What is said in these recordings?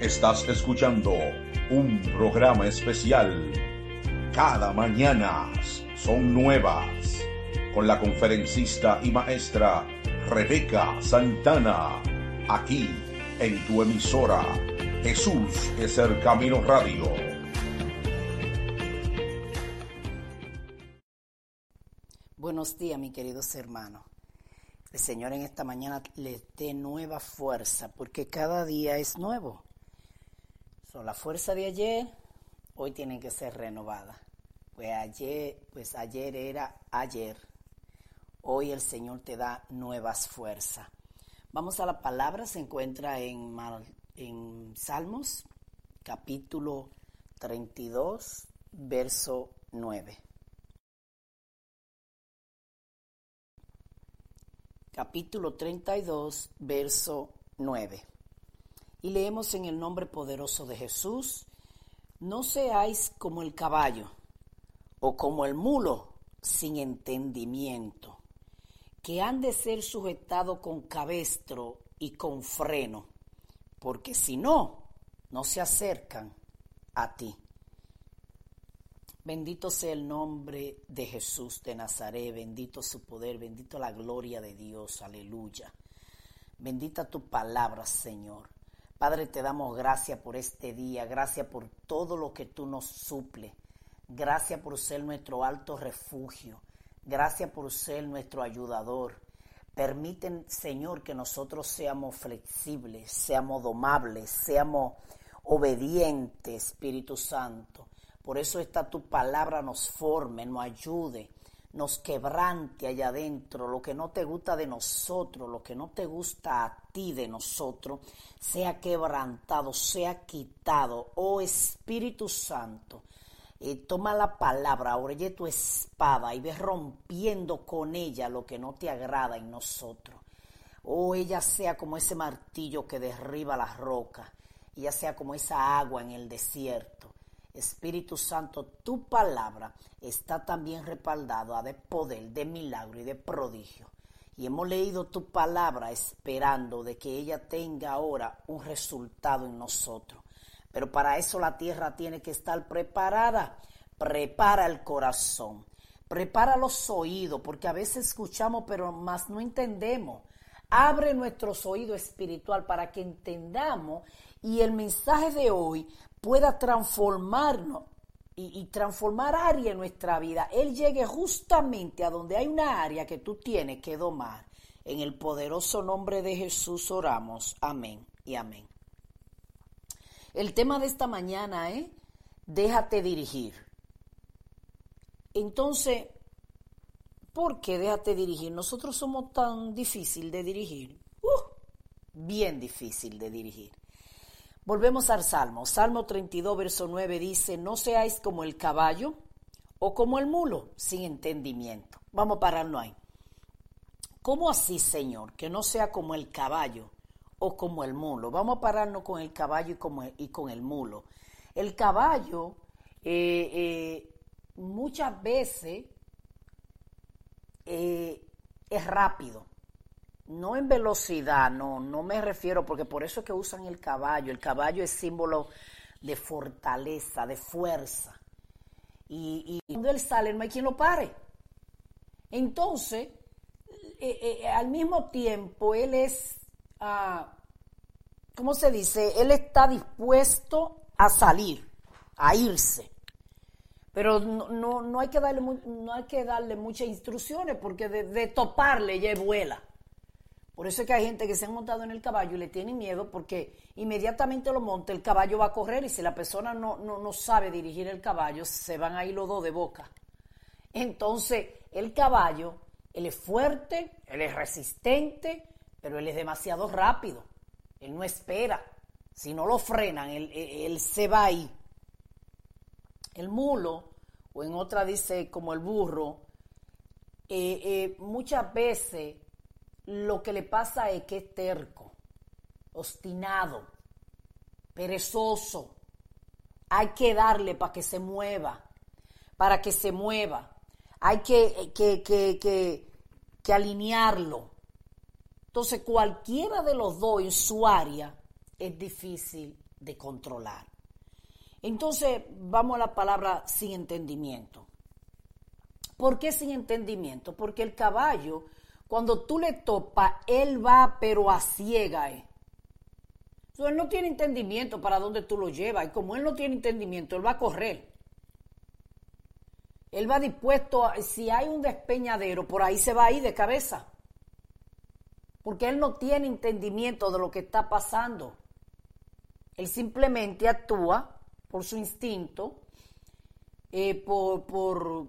Estás escuchando un programa especial. Cada mañana son nuevas. Con la conferencista y maestra Rebeca Santana. Aquí en tu emisora. Jesús es el camino radio. Buenos días, mis queridos hermanos. El Señor en esta mañana les dé nueva fuerza, porque cada día es nuevo. Son la fuerza de ayer, hoy tienen que ser renovadas. Pues ayer, pues ayer era ayer. Hoy el Señor te da nuevas fuerzas. Vamos a la palabra, se encuentra en, en Salmos, capítulo 32, verso 9. capítulo 32, verso 9. Y leemos en el nombre poderoso de Jesús, no seáis como el caballo o como el mulo sin entendimiento, que han de ser sujetados con cabestro y con freno, porque si no, no se acercan a ti. Bendito sea el nombre de Jesús de Nazaret, bendito su poder, bendito la gloria de Dios, aleluya. Bendita tu palabra, Señor. Padre, te damos gracias por este día, gracias por todo lo que tú nos suple. Gracias por ser nuestro alto refugio. Gracias por ser nuestro ayudador. Permiten, Señor, que nosotros seamos flexibles, seamos domables, seamos obedientes, Espíritu Santo. Por eso esta tu palabra nos forme, nos ayude, nos quebrante allá adentro, lo que no te gusta de nosotros, lo que no te gusta a ti de nosotros, sea quebrantado, sea quitado. Oh Espíritu Santo, eh, toma la palabra, oye tu espada y ve rompiendo con ella lo que no te agrada en nosotros. Oh, ella sea como ese martillo que derriba las rocas, ella sea como esa agua en el desierto. Espíritu Santo, tu palabra está también respaldada de poder, de milagro y de prodigio. Y hemos leído tu palabra esperando de que ella tenga ahora un resultado en nosotros. Pero para eso la tierra tiene que estar preparada. Prepara el corazón, prepara los oídos, porque a veces escuchamos pero más no entendemos. Abre nuestros oídos espiritual para que entendamos y el mensaje de hoy pueda transformarnos y, transformar área en nuestra vida. Él llegue justamente a donde hay una área que tú tienes que domar. En el poderoso nombre de Jesús oramos. Amén y amén. El tema de esta mañana es, déjate dirigir. Entonces, ¿por qué déjate dirigir? Nosotros somos tan difícil de dirigir. Uh, bien difícil de dirigir. Volvemos al Salmo. Salmo 32, verso 9 dice, no seáis como el caballo o como el mulo, sin entendimiento. Vamos a pararnos ahí. ¿Cómo así, Señor? Que no sea como el caballo o como el mulo. Vamos a pararnos con el caballo y, como y con el mulo. El caballo eh, eh, muchas veces eh, es rápido no en velocidad, no, no me refiero, porque por eso es que usan el caballo. El caballo es símbolo de fortaleza, de fuerza. Y, cuando él sale, no hay quien lo pare. Entonces, eh, eh, al mismo tiempo, él es, ah, ¿cómo se dice? Él está dispuesto a salir, a irse. Pero no, no, hay, que darle, no hay que darle muchas instrucciones porque de, de toparle ya vuela. Por eso es que hay gente que se ha montado en el caballo y le tiene miedo porque inmediatamente lo monta, el caballo va a correr y si la persona no, no, sabe dirigir el caballo, se van a ir los dos de boca. Entonces, el caballo Él es fuerte, él es resistente, pero él es demasiado rápido. Él no espera. Si no lo frenan, él, se va ahí. El mulo, o en otra dice como el burro, eh, eh, muchas veces lo que le pasa es que es terco, obstinado, perezoso. Hay que darle para que se mueva, para que se mueva. Hay que, que, que, que alinearlo. Entonces, cualquiera de los dos en su área es difícil de controlar. Entonces, vamos a la palabra sin entendimiento. ¿Por qué sin entendimiento? Porque el caballo, cuando tú le topas, él va pero a ciega. Eh. él no tiene entendimiento para dónde tú lo llevas. Y como él no tiene entendimiento, él va a correr. Él va dispuesto, a, si hay un despeñadero, por ahí se va a ir de cabeza. Porque él no tiene entendimiento de lo que está pasando. Él simplemente actúa por su instinto, eh, por, por,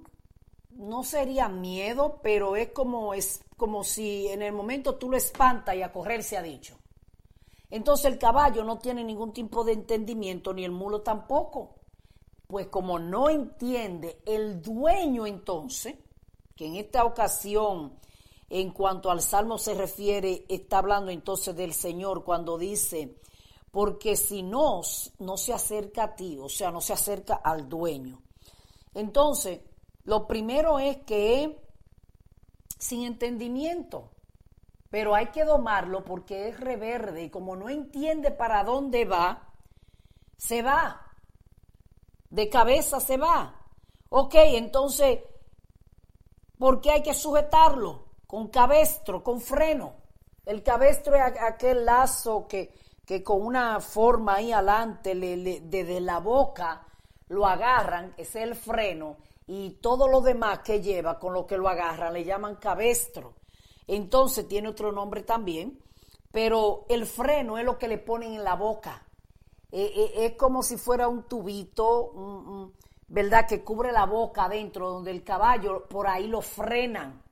no sería miedo, pero es como, es como si en el momento tú lo espantas y a correr se ha dicho. Entonces el caballo no tiene ningún tipo de entendimiento, ni el mulo tampoco. Pues como no entiende el dueño entonces, que en esta ocasión, en cuanto al Salmo se refiere, está hablando entonces del Señor cuando dice, porque si no, no se acerca a ti, o sea, no se acerca al dueño. Entonces, lo primero es que sin entendimiento, pero hay que domarlo porque es reverde y como no entiende para dónde va, se va, de cabeza se va. Ok, entonces, ¿por qué hay que sujetarlo? Con cabestro, con freno. El cabestro es aquel lazo que, que con una forma ahí adelante, desde la boca, lo agarran, es el freno, y todo lo demás que lleva con lo que lo agarran le llaman cabestro. Entonces tiene otro nombre también, pero el freno es lo que le ponen en la boca. Eh, eh, es como si fuera un tubito, ¿verdad? Que cubre la boca adentro, donde el caballo por ahí lo frenan.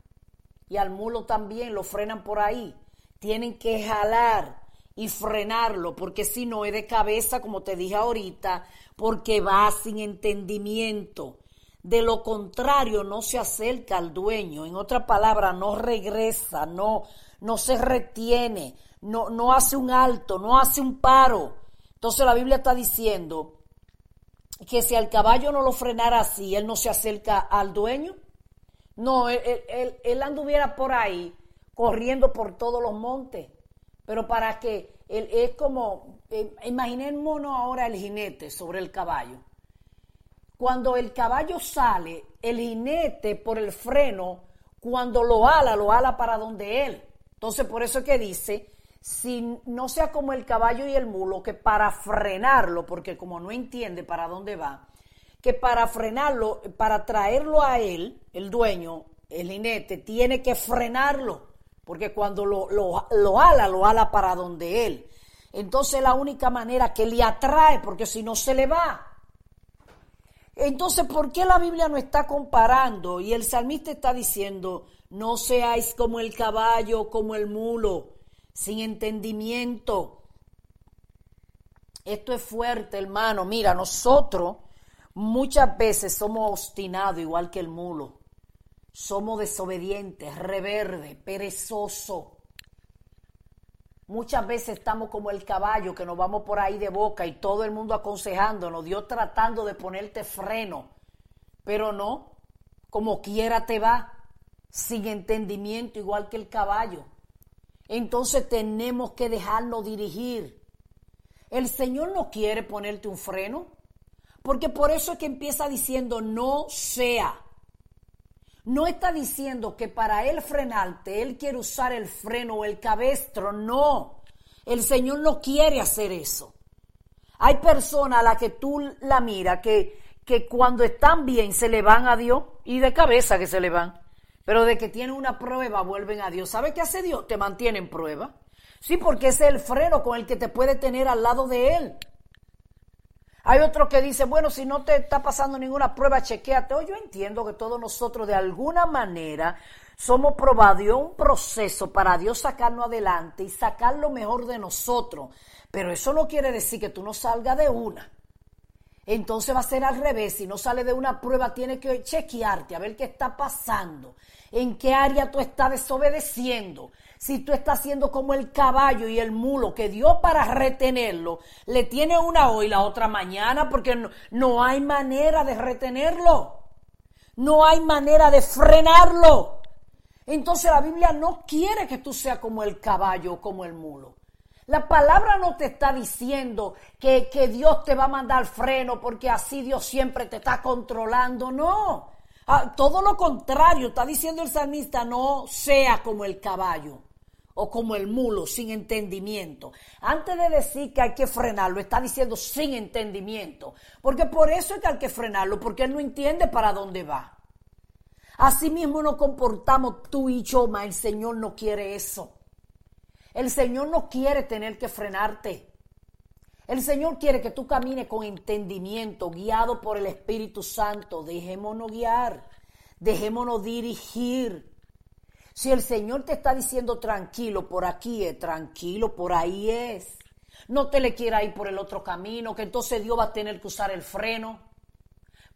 Y al mulo también lo frenan por ahí. Tienen que jalar y frenarlo, porque si no es de cabeza, como te dije ahorita, porque va sin entendimiento. De lo contrario, no se acerca al dueño. En otra palabra, no regresa, no, no se retiene, no, no hace un alto, no hace un paro. Entonces la Biblia está diciendo que si al caballo no lo frenara así, él no se acerca al dueño. No, él, él, él anduviera por ahí corriendo por todos los montes pero para que él, es como, eh, imaginémonos ahora el jinete sobre el caballo. Cuando el caballo sale, el jinete por el freno, cuando lo ala, lo ala para donde él. Entonces, por eso es que dice, si no sea como el caballo y el mulo, que para frenarlo, porque como no entiende para dónde va, que para frenarlo, para traerlo a él, el dueño, el jinete, tiene que frenarlo porque cuando lo, lo, ala, lo ala para donde él. Entonces la única manera que le atrae, porque si no se le va. Entonces, ¿por qué la Biblia no está comparando? Y el salmista está diciendo, no seáis como el caballo, como el mulo, sin entendimiento. Esto es fuerte, hermano. Mira, nosotros muchas veces somos obstinados, igual que el mulo somos desobedientes, reverde, perezoso. Muchas veces estamos como el caballo que nos vamos por ahí de boca y todo el mundo aconsejándonos, Dios tratando de ponerte freno, pero no, como quiera te va, sin entendimiento igual que el caballo. Entonces tenemos que dejarnos dirigir. El Señor no quiere ponerte un freno, porque por eso es que empieza diciendo no sea no está diciendo que para él frenarte, él quiere usar el freno o el cabestro. No, el Señor no quiere hacer eso. Hay personas a las que tú la miras que, que cuando están bien se le van a Dios y de cabeza que se le van. Pero de que tienen una prueba vuelven a Dios. ¿Sabe qué hace Dios? Te mantiene en prueba. Sí, porque es el freno con el que te puede tener al lado de Él. Hay otro que dice, bueno, si no te está pasando ninguna prueba, chequéate. Oh, yo entiendo que todos nosotros de alguna manera somos probados un proceso para Dios sacarnos adelante y sacar lo mejor de nosotros. Pero eso no quiere decir que tú no salgas de una. Entonces va a ser al revés. Si no sale de una prueba, tienes que chequearte a ver qué está pasando. En qué área tú estás desobedeciendo. Si tú estás haciendo como el caballo y el mulo que dio para retenerlo, le tiene una hoy la otra mañana porque no, no hay manera de retenerlo. No hay manera de frenarlo. Entonces la Biblia no quiere que tú seas como el caballo o como el mulo. La palabra no te está diciendo que, que, Dios te va a mandar freno porque así Dios siempre te está controlando. No. Ah, todo lo contrario, está diciendo el salmista, no sea como el caballo o como el mulo sin entendimiento. Antes de decir que hay que frenarlo, está diciendo sin entendimiento. Porque por eso es que hay que frenarlo, porque él no entiende para dónde va. Así mismo nos comportamos tú y yo, mas el Señor no quiere eso. El Señor no quiere tener que frenarte. El Señor quiere que tú camines con entendimiento, guiado por el Espíritu Santo. Dejémonos guiar, dejémonos dirigir. Si el Señor te está diciendo tranquilo, por aquí es tranquilo, por ahí es. No te le quiera ir por el otro camino, que entonces Dios va a tener que usar el freno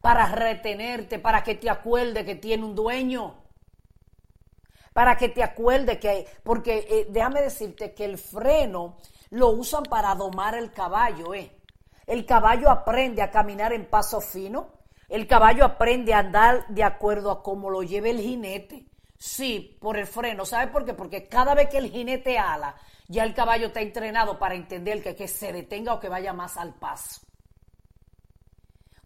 para retenerte, para que te acuerde que tiene un dueño. Para que te acuerde que, porque eh, déjame decirte que el freno lo usan para domar el caballo, ¿eh? El caballo aprende a caminar en paso fino, el caballo aprende a andar de acuerdo a cómo lo lleve el jinete. Sí, por el freno. ¿Sabe por qué? Porque cada vez que el jinete ala, ya el caballo está entrenado para entender que, se detenga o que vaya más al paso.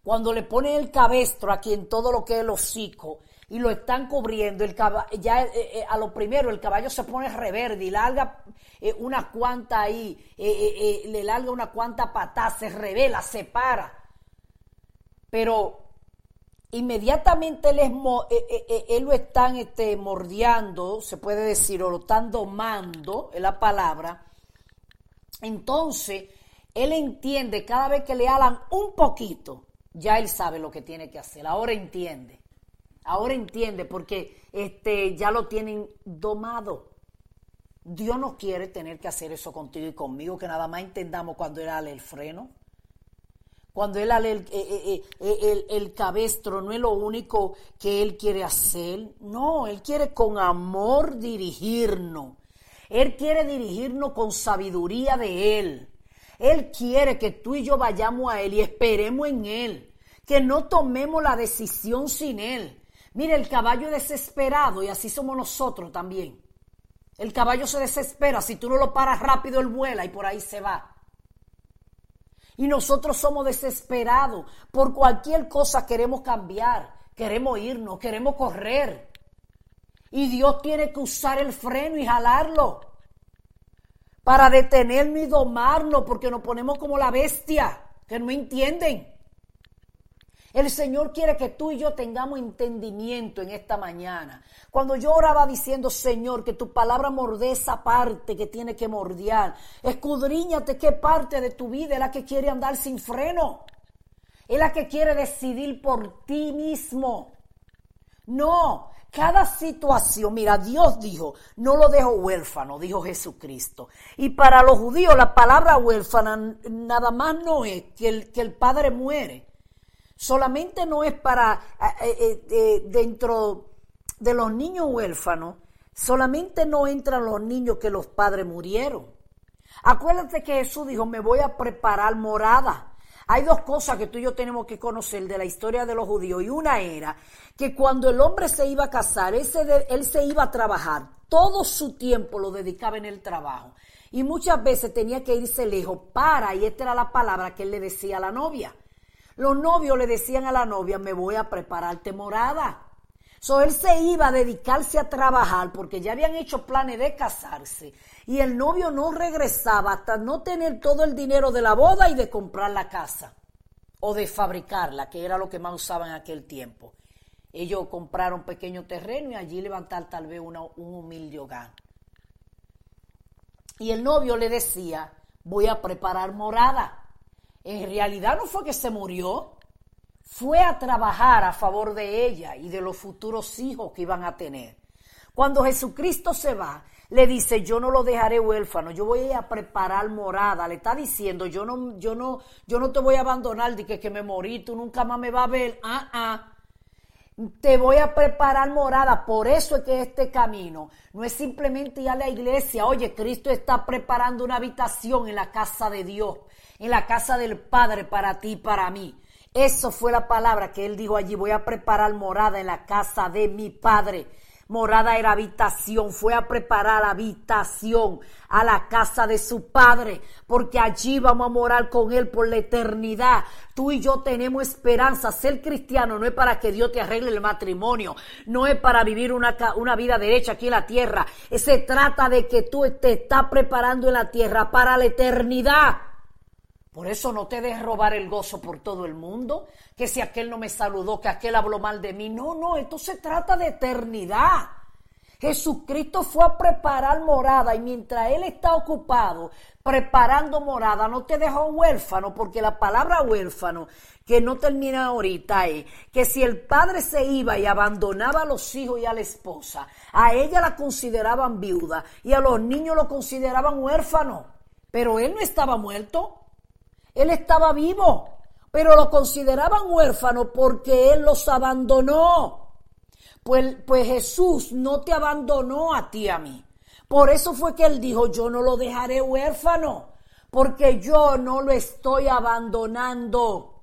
Cuando le ponen el cabestro aquí en todo lo que es el hocico y lo están cubriendo, el ya eh, eh, a lo primero el caballo se pone reverde y larga eh, una cuanta ahí, le larga una cuanta patada, se revela, se para. Pero inmediatamente él, él lo están este, mordiendo, se puede decir, o lo están domando, es la palabra. Entonces, él entiende cada vez que le alan un poquito, ya él sabe lo que tiene que hacer. Ahora entiende. Ahora entiende porque este, ya lo tienen domado. Dios no quiere tener que hacer eso contigo y conmigo, que nada más entendamos cuando Él ale el freno. Cuando Él ale el, eh, eh, eh, el cabestro, no es lo único que Él quiere hacer. No, Él quiere con amor dirigirnos. Él quiere dirigirnos con sabiduría de Él. Él quiere que tú y yo vayamos a Él y esperemos en Él, que no tomemos la decisión sin Él. Mire, el caballo desesperado y así somos nosotros también. El caballo se desespera, si tú no lo paras rápido, él vuela y por ahí se va. Y nosotros somos desesperados. Por cualquier cosa queremos cambiar, queremos irnos, queremos correr. Y Dios tiene que usar el freno y jalarlo para detenernos y domarnos, porque nos ponemos como la bestia, que no entienden. El Señor quiere que tú y yo tengamos entendimiento en esta mañana. Cuando yo oraba diciendo, Señor, que tu palabra morde esa parte que tiene que mordear, escudriñate qué parte de tu vida es la que quiere andar sin freno, es la que quiere decidir por ti mismo. No, cada situación, mira, Dios dijo, no lo dejo huérfano, dijo Jesucristo. Y para los judíos la palabra huérfana nada más no es que el, que el padre muere. Solamente no es para eh, eh, eh, dentro de los niños huérfanos, solamente no entran los niños que los padres murieron. Acuérdate que Jesús dijo, me voy a preparar morada hay dos cosas que tú y yo tenemos que conocer de la historia de los judíos. Y una era que cuando el hombre se iba a casar, él se, iba a trabajar. Todo su tiempo lo dedicaba en el trabajo. Y muchas veces tenía que irse lejos para, y esta era la palabra que él le decía a la novia. Los novios le decían a la novia, me voy a prepararte morada. So, él se iba a dedicarse a trabajar porque ya habían hecho planes de casarse y el novio no regresaba hasta no tener todo el dinero de la boda y de comprar la casa o de fabricarla, que era lo que más usaban en aquel tiempo. Ellos compraron pequeño terreno y allí levantar tal vez un humilde hogar. Y el novio le decía, voy a preparar morada. En realidad no fue que se murió, fue a trabajar a favor de ella y de los futuros hijos que iban a tener. Cuando Jesucristo se va, le dice, yo no lo dejaré huérfano, yo voy a preparar morada. Le está diciendo, yo no, yo no, yo no te voy a abandonar, de que, que me morí, tú nunca más me vas a ver. Ah, ah. Te voy a preparar morada. Por eso es que este camino no es simplemente ir a la iglesia. Oye, Cristo está preparando una habitación en la casa de Dios, en la casa del Padre para ti y para mí. Eso fue la palabra que él dijo allí. Voy a preparar morada en la casa de mi Padre. Morada era habitación, fue a preparar habitación a la casa de su padre, porque allí vamos a morar con él por la eternidad. Tú y yo tenemos esperanza. Ser cristiano no es para que Dios te arregle el matrimonio, no es para vivir una, una vida derecha aquí en la tierra. Se trata de que tú te estás preparando en la tierra para la eternidad. Por eso no te dejes robar el gozo por todo el mundo, que si aquel no me saludó, que aquel habló mal de mí. No, no, esto se trata de eternidad. Jesucristo fue a preparar morada y mientras Él está ocupado preparando morada, no te dejó huérfano, porque la palabra huérfano, que no termina ahorita, es que si el padre se iba y abandonaba a los hijos y a la esposa, a ella la consideraban viuda y a los niños lo consideraban huérfano. Pero Él no estaba muerto. Él estaba vivo, pero lo consideraban huérfano porque Él los abandonó. Pues, pues Jesús no te abandonó a ti a mí. Por eso fue que Él dijo, yo no lo dejaré huérfano, porque yo no lo estoy abandonando.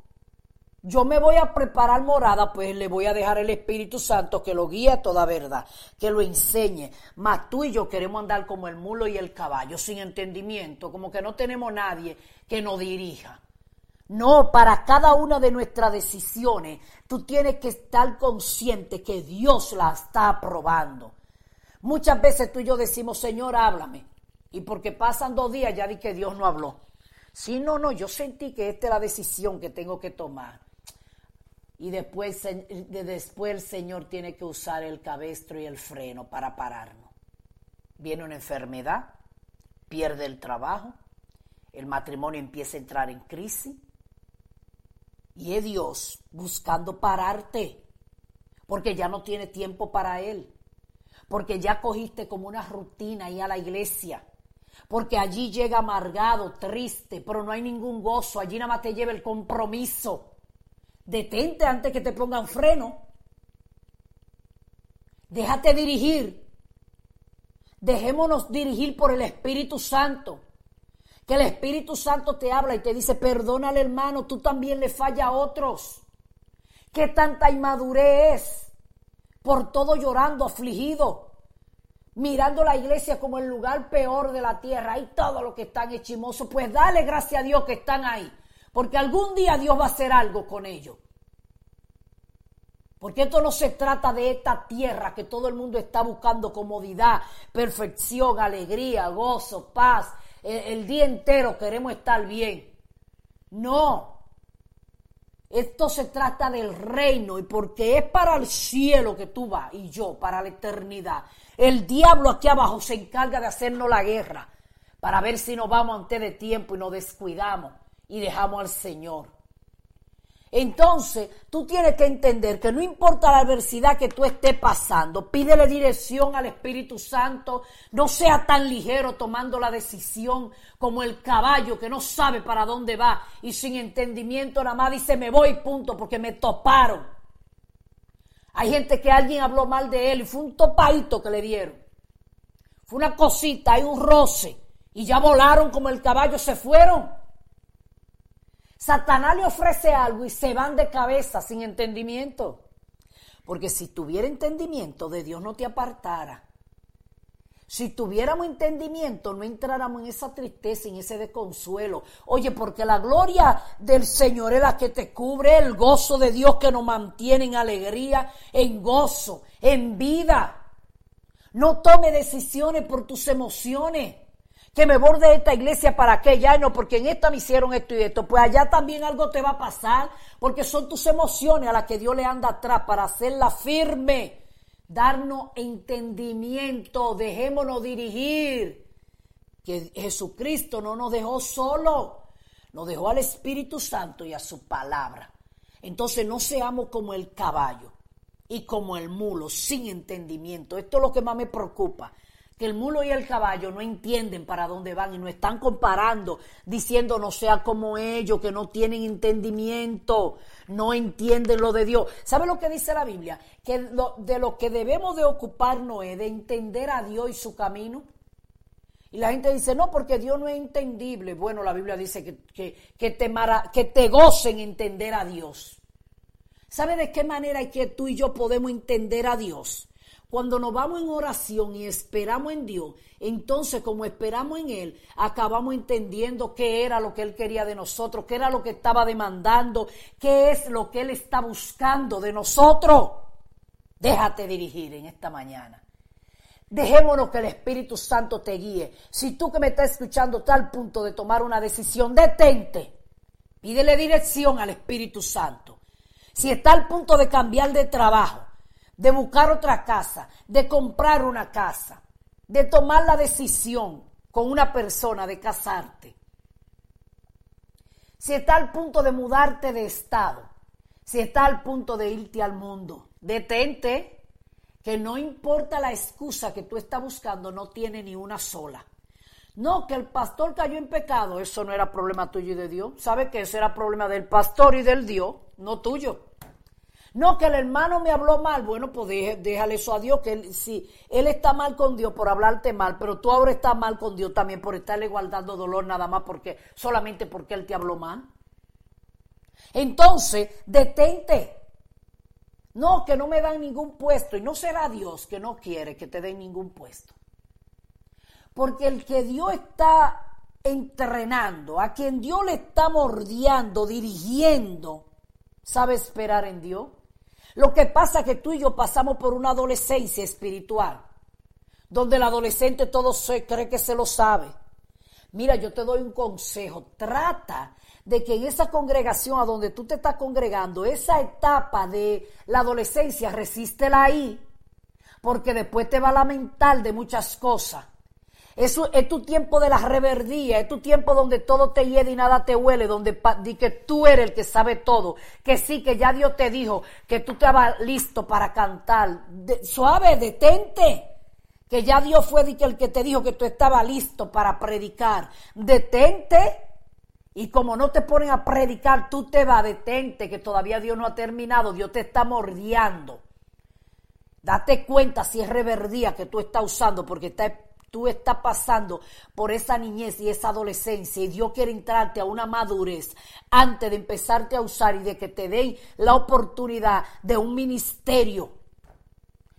Yo me voy a preparar morada, pues le voy a dejar el Espíritu Santo que lo guíe a toda verdad, que lo enseñe. Mas tú y yo queremos andar como el mulo y el caballo, sin entendimiento, como que no tenemos nadie que nos dirija. No, para cada una de nuestras decisiones, tú tienes que estar consciente que Dios la está aprobando. Muchas veces tú y yo decimos, Señor, háblame. Y porque pasan dos días ya di que Dios no habló. Sí, no, no, yo sentí que esta es la decisión que tengo que tomar. Y después, después el Señor tiene que usar el cabestro y el freno para pararnos. Viene una enfermedad, pierde el trabajo, el matrimonio empieza a entrar en crisis. Y es Dios buscando pararte, porque ya no tiene tiempo para Él, porque ya cogiste como una rutina ahí a la iglesia, porque allí llega amargado, triste, pero no hay ningún gozo, allí nada más te lleva el compromiso. Detente antes que te pongan freno. Déjate dirigir. Dejémonos dirigir por el Espíritu Santo. Que el Espíritu Santo te habla y te dice, perdónale hermano, tú también le falla a otros. ¿Qué tanta inmadurez es? Por todo llorando, afligido, mirando la iglesia como el lugar peor de la tierra. Y todo lo que están echimosos, pues dale gracias a Dios que están ahí. Porque algún día Dios va a hacer algo con ellos. Porque esto no se trata de esta tierra que todo el mundo está buscando comodidad, perfección, alegría, gozo, paz. El, día entero queremos estar bien. No. Esto se trata del reino y porque es para el cielo que tú vas y yo, para la eternidad. El diablo aquí abajo se encarga de hacernos la guerra para ver si nos vamos antes de tiempo y nos descuidamos y dejamos al Señor. Entonces, tú tienes que entender que no importa la adversidad que tú estés pasando, pídele dirección al Espíritu Santo, no sea tan ligero tomando la decisión como el caballo que no sabe para dónde va y sin entendimiento nada más dice me voy, punto, porque me toparon. Hay gente que alguien habló mal de él y fue un topadito que le dieron. Fue una cosita, hay un roce y ya volaron como el caballo, se fueron. Satanás le ofrece algo y se van de cabeza sin entendimiento. Porque si tuviera entendimiento, de Dios no te apartara. Si tuviéramos entendimiento, no entráramos en esa tristeza, en ese desconsuelo. Oye, porque la gloria del Señor es la que te cubre, el gozo de Dios que nos mantiene en alegría, en gozo, en vida. No tome decisiones por tus emociones que me borde esta iglesia para que ya no, porque en esta me hicieron esto y esto, pues allá también algo te va a pasar, porque son tus emociones a las que Dios le anda atrás para hacerla firme, darnos entendimiento, dejémonos dirigir, que Jesucristo no nos dejó solo, nos dejó al Espíritu Santo y a su palabra. Entonces no seamos como el caballo. y como el mulo, sin entendimiento. Esto es lo que más me preocupa que el mulo y el caballo no entienden para dónde van y no están comparando, diciendo no sea como ellos, que no tienen entendimiento, no entienden lo de Dios. ¿Sabe lo que dice la Biblia? Que de lo que debemos de ocuparnos es de entender a Dios y su camino. Y la gente dice, no, porque Dios no es entendible. Bueno, la Biblia dice que, que, te, mara, que te gocen entender a Dios. ¿Sabe de qué manera es que tú y yo podemos entender a Dios? Cuando nos vamos en oración y esperamos en Dios, entonces como esperamos en Él, acabamos entendiendo qué era lo que Él quería de nosotros, qué era lo que estaba demandando, qué es lo que Él está buscando de nosotros. Déjate dirigir en esta mañana. Dejémonos que el Espíritu Santo te guíe. Si tú que me estás escuchando está al punto de tomar una decisión, detente. Pídele dirección al Espíritu Santo. Si está al punto de cambiar de trabajo, de buscar otra casa, de comprar una casa, de tomar la decisión con una persona de casarte. Si está al punto de mudarte de estado, si está al punto de irte al mundo, detente, que no importa la excusa que tú estás buscando, no tiene ni una sola. No, que el pastor cayó en pecado, eso no era problema tuyo y de Dios. ¿Sabe que ese era problema del pastor y del Dios, no tuyo? No, que el hermano me habló mal. Bueno, pues déjale eso a Dios, que él, si él está mal con Dios por hablarte mal, pero tú ahora estás mal con Dios también por estarle guardando dolor nada más porque solamente porque él te habló mal. Entonces, detente. No, que no me dan ningún puesto y no será Dios que no quiere que te den ningún puesto. Porque el que Dios está entrenando, a quien Dios le está mordiendo, dirigiendo, sabe esperar en Dios. Lo que pasa es que tú y yo pasamos por una adolescencia espiritual, donde el adolescente todo se cree que se lo sabe. Mira, yo te doy un consejo, trata de que en esa congregación a donde tú te estás congregando, esa etapa de la adolescencia, resístela ahí, porque después te va a lamentar de muchas cosas. Eso es tu tiempo de la reverdía, es tu tiempo donde todo te hiede y nada te huele, donde di que tú eres el que sabe todo, que sí, que ya Dios te dijo que tú estabas listo para cantar. suave, detente. Que ya Dios fue el que te dijo que tú estabas listo para predicar. Detente. Y como no te ponen a predicar, tú te vas, detente, que todavía Dios no ha terminado, Dios te está mordiendo. Date cuenta si es reverdía que tú estás usando, porque está tú estás pasando por esa niñez y esa adolescencia y Dios quiere entrarte a una madurez antes de empezarte a usar y de que te den la oportunidad de un ministerio.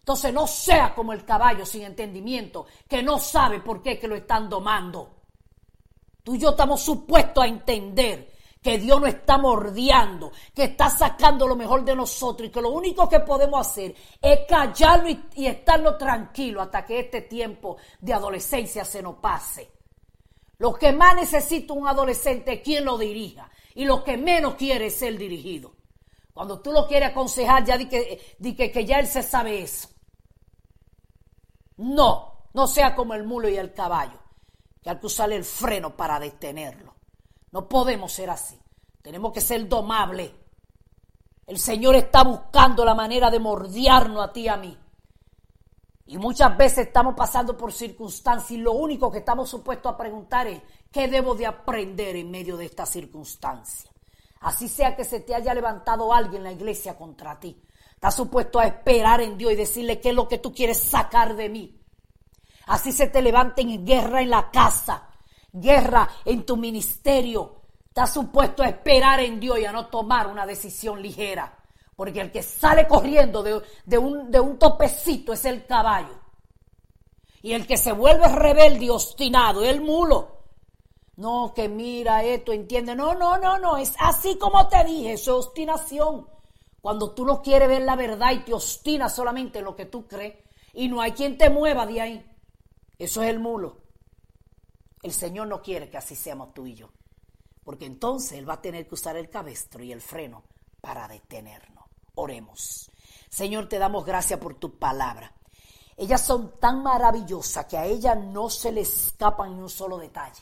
Entonces no sea como el caballo sin entendimiento, que no sabe por qué que lo están domando. Tú y yo estamos supuestos a entender que Dios nos está mordiendo, que está sacando lo mejor de nosotros y que lo único que podemos hacer es callarlo y, estarlo tranquilo hasta que este tiempo de adolescencia se nos pase. Lo que más necesita un adolescente es quien lo dirija y lo que menos quiere es ser dirigido. Cuando tú lo quieres aconsejar, ya di que, ya él se sabe eso. No, no sea como el mulo y el caballo, que hay que usarle el freno para detenerlo. No podemos ser así. Tenemos que ser domables. El Señor está buscando la manera de mordiarnos a ti y a mí. Y muchas veces estamos pasando por circunstancias y lo único que estamos supuestos a preguntar es, ¿qué debo de aprender en medio de esta circunstancia? Así sea que se te haya levantado alguien en la iglesia contra ti. Estás supuesto a esperar en Dios y decirle qué es lo que tú quieres sacar de mí. Así se te levanten en guerra en la casa guerra en tu ministerio. Estás supuesto a esperar en Dios y a no tomar una decisión ligera. Porque el que sale corriendo de, un, de un topecito es el caballo. Y el que se vuelve rebelde y obstinado es el mulo. No, que mira esto, entiende. No, no, no, no. Es así como te dije, eso es obstinación. Cuando tú no quieres ver la verdad y te obstinas solamente en lo que tú crees y no hay quien te mueva de ahí. Eso es el mulo. El Señor no quiere que así seamos tú y yo, porque entonces Él va a tener que usar el cabestro y el freno para detenernos. Oremos. Señor, te damos gracias por tu palabra. Ellas son tan maravillosas que a ellas no se le escapan ni un solo detalle.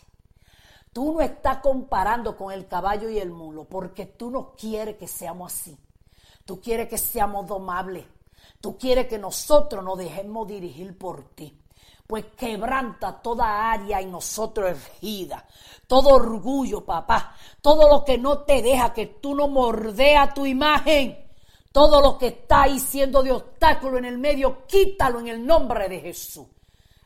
Tú no estás comparando con el caballo y el mulo porque tú no quieres que seamos así. Tú quieres que seamos domables. Tú quieres que nosotros nos dejemos dirigir por ti. Pues quebranta toda área en nosotros ergida. Todo orgullo, papá. Todo lo que no te deja que tú no mordeas tu imagen. Todo lo que está ahí siendo de obstáculo en el medio, quítalo en el nombre de Jesús.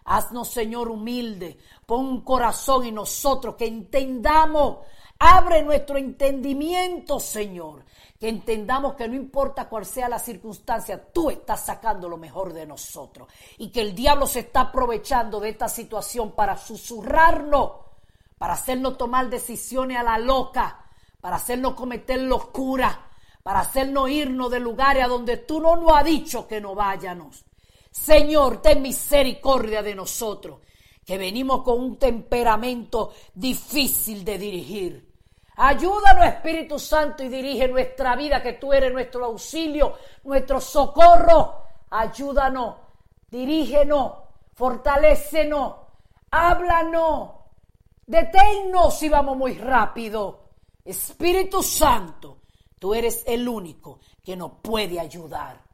Haznos, Señor, humilde. Pon un corazón en nosotros que entendamos. Abre nuestro entendimiento, Señor. Que entendamos que no importa cuál sea la circunstancia, tú estás sacando lo mejor de nosotros. Y que el diablo se está aprovechando de esta situación para susurrarnos, para hacernos tomar decisiones a la loca, para hacernos cometer locura para hacernos irnos de lugares a donde tú no nos has dicho que no vayamos. Señor, ten misericordia de nosotros, que venimos con un temperamento difícil de dirigir. Ayúdanos, Espíritu Santo, y dirige nuestra vida, que tú eres nuestro auxilio, nuestro socorro. Ayúdanos, dirígenos, fortalécenos, háblanos, deténnos si vamos muy rápido. Espíritu Santo, Tú eres el único que nos puede ayudar.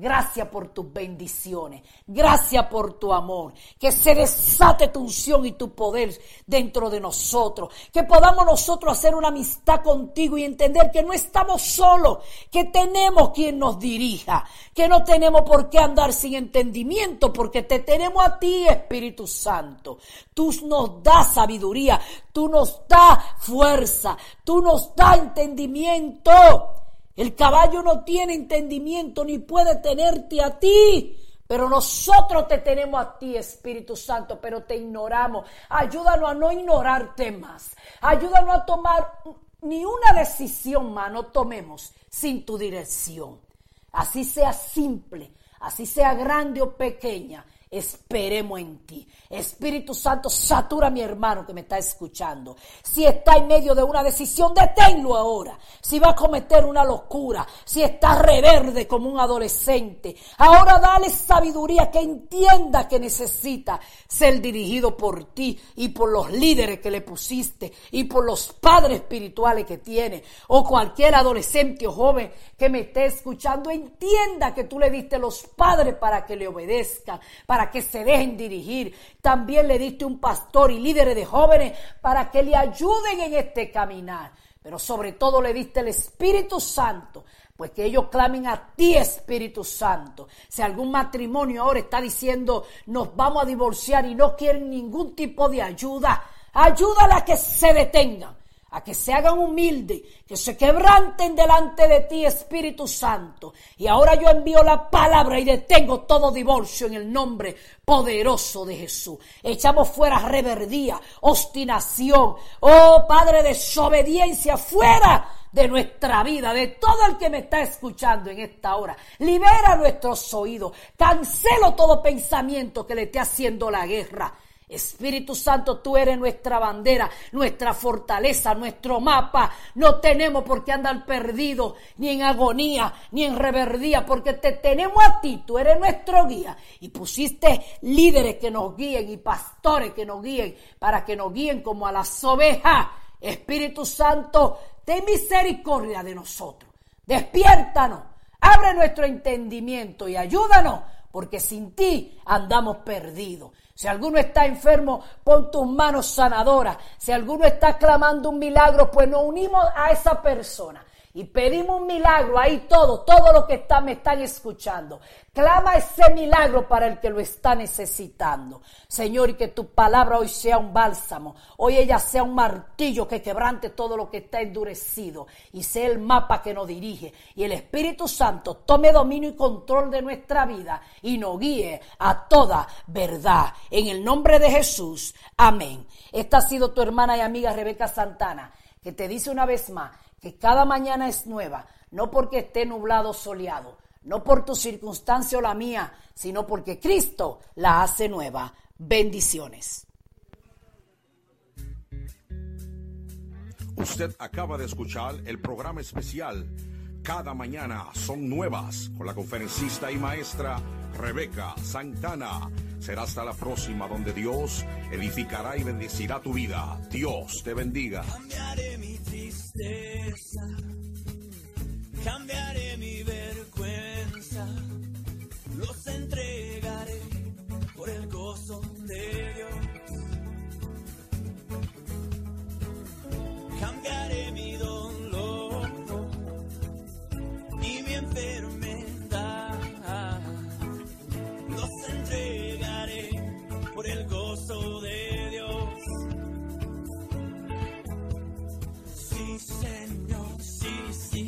Gracias por tus bendiciones. Gracias por tu amor. Que se desate tu unción y tu poder dentro de nosotros. Que podamos nosotros hacer una amistad contigo y entender que no estamos solos. Que tenemos quien nos dirija. Que no tenemos por qué andar sin entendimiento porque te tenemos a ti, Espíritu Santo. Tú nos das sabiduría. Tú nos das fuerza. Tú nos das entendimiento. El caballo no tiene entendimiento ni puede tenerte a ti. Pero nosotros te tenemos a ti, Espíritu Santo, pero te ignoramos. Ayúdanos a no ignorarte más. Ayúdanos a tomar ni una decisión más, no tomemos sin tu dirección. Así sea simple, así sea grande o pequeña, esperemos en ti. Espíritu Santo, satura a mi hermano que me está escuchando. Si está en medio de una decisión, deténlo ahora. Si va a cometer una locura, si está reverde como un adolescente, ahora dale sabiduría que entienda que necesita ser dirigido por ti y por los líderes que le pusiste y por los padres espirituales que tiene o cualquier adolescente o joven que me esté escuchando, entienda que tú le diste los padres para que le obedezcan, que se dejen dirigir también le diste un pastor y líderes de jóvenes para que le ayuden en este caminar. Pero sobre todo le diste el Espíritu Santo pues que ellos clamen a ti, Espíritu Santo. Si algún matrimonio ahora está diciendo, nos vamos a divorciar y no quieren ningún tipo de ayuda, ayúdala a que se detengan a que se hagan humildes, que se quebranten delante de ti, Espíritu Santo. Y ahora yo envío la palabra y detengo todo divorcio en el nombre poderoso de Jesús. Echamos fuera reverdía, obstinación, oh Padre, desobediencia, fuera de nuestra vida, de todo el que me está escuchando en esta hora. Libera nuestros oídos. Cancelo todo pensamiento que le esté haciendo la guerra Espíritu Santo, tú eres nuestra bandera, nuestra fortaleza, nuestro mapa. No tenemos por qué andar perdidos, ni en agonía, ni en reverdía, porque te tenemos a ti, tú eres nuestro guía. Y pusiste líderes que nos guíen y pastores que nos guíen, para que nos guíen como a las ovejas. Espíritu Santo, ten misericordia de nosotros. Despiértanos, abre nuestro entendimiento y ayúdanos, porque sin ti andamos perdidos. Si alguno está enfermo, pon tus manos sanadoras. Si alguno está clamando un milagro, pues nos unimos a esa persona y pedimos un milagro ahí todo, todo lo que está, me están escuchando. Clama ese milagro para el que lo está necesitando. Señor, y que tu palabra hoy sea un bálsamo, hoy ella sea un martillo que quebrante todo lo que está endurecido y sea el mapa que nos dirige. Y el Espíritu Santo tome dominio y control de nuestra vida y nos guíe a toda verdad. En el nombre de Jesús, amén. Esta ha sido tu hermana y amiga Rebeca Santana, que te dice una vez más, que cada mañana es nueva, no porque esté nublado o soleado, no por tu circunstancia o la mía, sino porque Cristo la hace nueva. Bendiciones. Usted acaba de escuchar el programa especial Cada mañana son nuevas con la conferencista y maestra Rebeca Santana. Será hasta la próxima donde Dios edificará y bendecirá tu vida. Dios te bendiga. Cambiaré mi tristeza, cambiaré mi vergüenza los entregaré por el gozo de Dios. Cambiaré mi Sí, Señor, sí, sí,